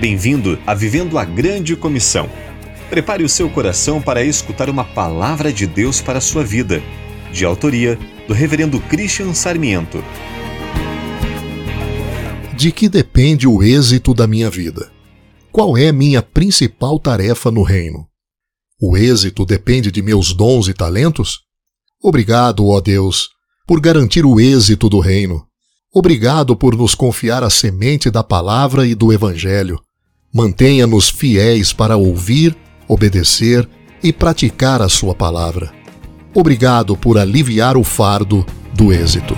Bem-vindo a Vivendo a Grande Comissão. Prepare o seu coração para escutar uma palavra de Deus para a sua vida, de autoria do Reverendo Christian Sarmiento. De que depende o êxito da minha vida? Qual é minha principal tarefa no reino? O êxito depende de meus dons e talentos? Obrigado, ó Deus, por garantir o êxito do reino. Obrigado por nos confiar a semente da palavra e do Evangelho. Mantenha-nos fiéis para ouvir, obedecer e praticar a Sua palavra. Obrigado por aliviar o fardo do êxito.